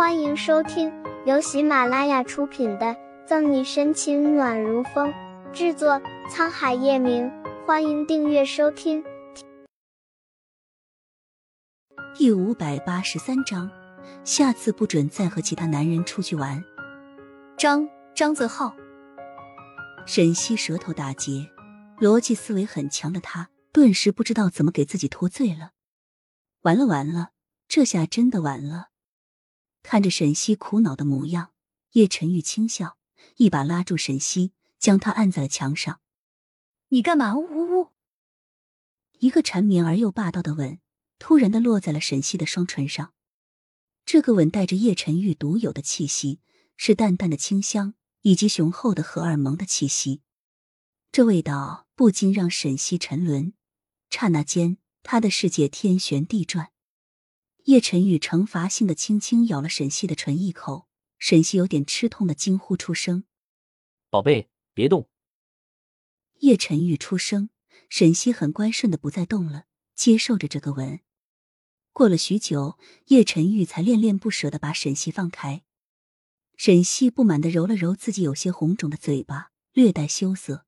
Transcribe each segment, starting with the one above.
欢迎收听由喜马拉雅出品的《赠你深情暖如风》，制作沧海夜明。欢迎订阅收听。第五百八十三章，下次不准再和其他男人出去玩。张张泽浩，沈西舌头打结，逻辑思维很强的他，顿时不知道怎么给自己脱罪了。完了完了，这下真的完了！看着沈西苦恼的模样，叶晨玉轻笑，一把拉住沈西，将她按在了墙上。你干嘛？呜呜！一个缠绵而又霸道的吻，突然的落在了沈西的双唇上。这个吻带着叶晨玉独有的气息，是淡淡的清香以及雄厚的荷尔蒙的气息。这味道不禁让沈西沉沦，刹那间，他的世界天旋地转。叶晨玉惩罚性的轻轻咬了沈西的唇一口，沈西有点吃痛的惊呼出声：“宝贝，别动。”叶晨玉出声，沈西很乖顺的不再动了，接受着这个吻。过了许久，叶晨玉才恋恋不舍的把沈西放开。沈西不满的揉了揉自己有些红肿的嘴巴，略带羞涩：“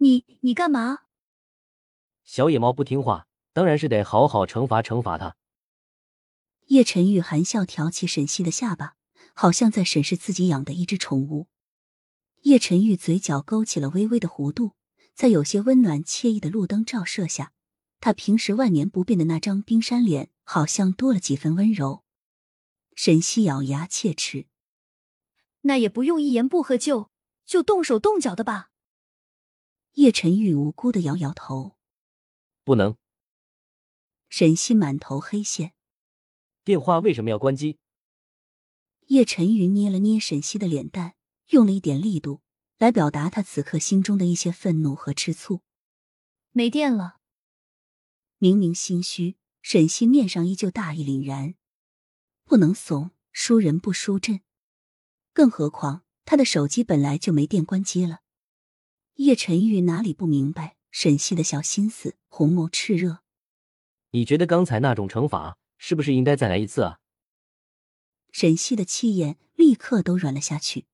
你你干嘛？”小野猫不听话，当然是得好好惩罚惩罚它。叶晨玉含笑挑起沈西的下巴，好像在审视自己养的一只宠物。叶晨玉嘴角勾起了微微的弧度，在有些温暖惬意的路灯照射下，他平时万年不变的那张冰山脸好像多了几分温柔。沈西咬牙切齿：“那也不用一言不合就就动手动脚的吧？”叶晨玉无辜的摇摇头：“不能。”沈西满头黑线：“电话为什么要关机？”叶晨玉捏了捏沈西的脸蛋。用了一点力度来表达他此刻心中的一些愤怒和吃醋。没电了。明明心虚，沈西面上依旧大义凛然。不能怂，输人不输阵。更何况他的手机本来就没电，关机了。叶晨玉哪里不明白沈西的小心思，红眸炽热。你觉得刚才那种惩罚是不是应该再来一次啊？沈西的气焰立刻都软了下去。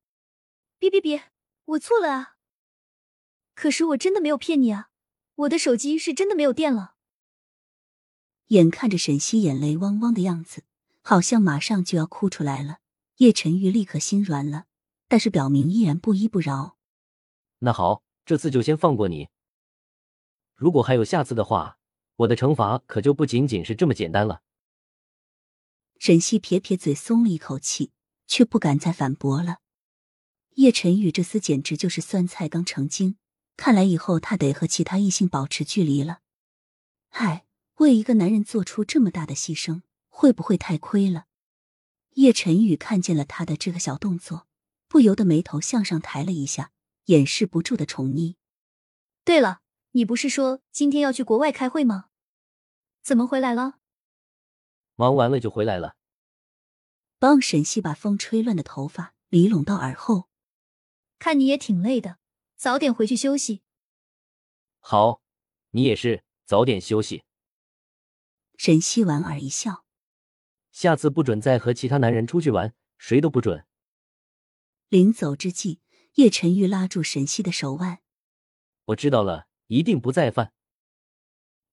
别别别！我错了啊！可是我真的没有骗你啊！我的手机是真的没有电了。眼看着沈西眼泪汪汪的样子，好像马上就要哭出来了，叶晨玉立刻心软了，但是表明依然不依不饶。那好，这次就先放过你。如果还有下次的话，我的惩罚可就不仅仅是这么简单了。沈西撇撇嘴，松了一口气，却不敢再反驳了。叶晨宇这厮简直就是酸菜刚成精，看来以后他得和其他异性保持距离了。唉，为一个男人做出这么大的牺牲，会不会太亏了？叶晨宇看见了他的这个小动作，不由得眉头向上抬了一下，掩饰不住的宠溺。对了，你不是说今天要去国外开会吗？怎么回来了？忙完了就回来了。帮沈西把风吹乱的头发理拢到耳后。看你也挺累的，早点回去休息。好，你也是早点休息。沈西莞尔一笑，下次不准再和其他男人出去玩，谁都不准。临走之际，叶晨玉拉住沈西的手腕，我知道了，一定不再犯。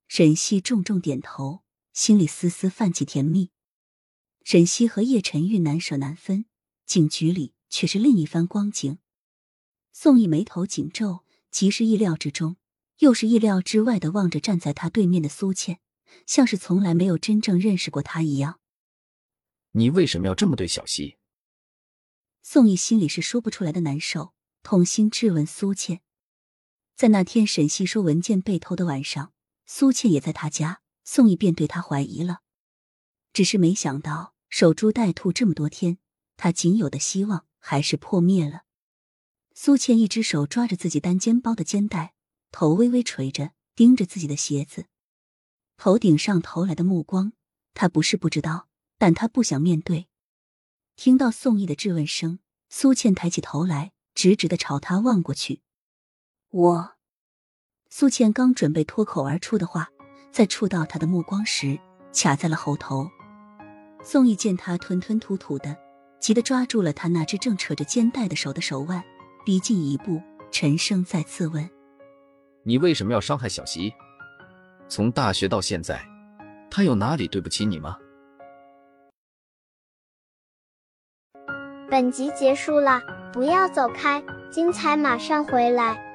沈西重重点头，心里丝丝泛起甜蜜。沈西和叶晨玉难舍难分，警局里却是另一番光景。宋毅眉头紧皱，既是意料之中，又是意料之外的望着站在他对面的苏倩，像是从来没有真正认识过他一样。你为什么要这么对小溪？宋毅心里是说不出来的难受，痛心质问苏倩。在那天沈西说文件被偷的晚上，苏倩也在他家，宋毅便对他怀疑了。只是没想到守株待兔这么多天，他仅有的希望还是破灭了。苏倩一只手抓着自己单肩包的肩带，头微微垂着，盯着自己的鞋子。头顶上投来的目光，她不是不知道，但她不想面对。听到宋毅的质问声，苏倩抬起头来，直直的朝他望过去。我，苏倩刚准备脱口而出的话，在触到他的目光时，卡在了喉头。宋义见他吞吞吐吐的，急得抓住了他那只正扯着肩带的手的手腕，逼近一步，沉声再次问：“你为什么要伤害小溪？从大学到现在，他有哪里对不起你吗？”本集结束了，不要走开，精彩马上回来。